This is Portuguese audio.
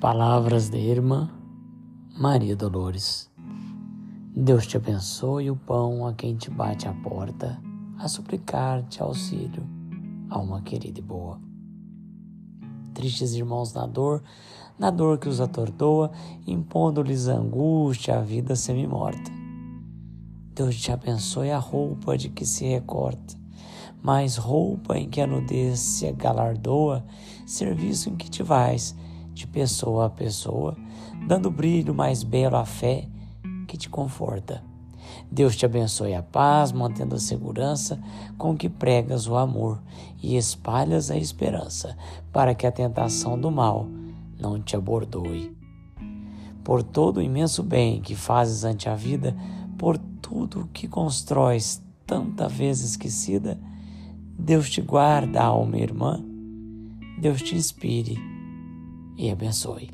Palavras da irmã Maria Dolores. Deus te abençoe o pão a quem te bate a porta, a suplicar-te auxílio, alma querida e boa. Tristes irmãos na dor, na dor que os atordoa, impondo-lhes angústia, a vida semi-morta. Deus te abençoe a roupa de que se recorta, mais roupa em que a nudez se galardoa, serviço em que te vais, de pessoa a pessoa, dando brilho mais belo à fé que te conforta. Deus te abençoe a paz, mantendo a segurança com que pregas o amor e espalhas a esperança, para que a tentação do mal não te abordoe. Por todo o imenso bem que fazes ante a vida, por tudo que constróis tanta vez esquecida, Deus te guarda, alma irmã, Deus te inspire e abençoe.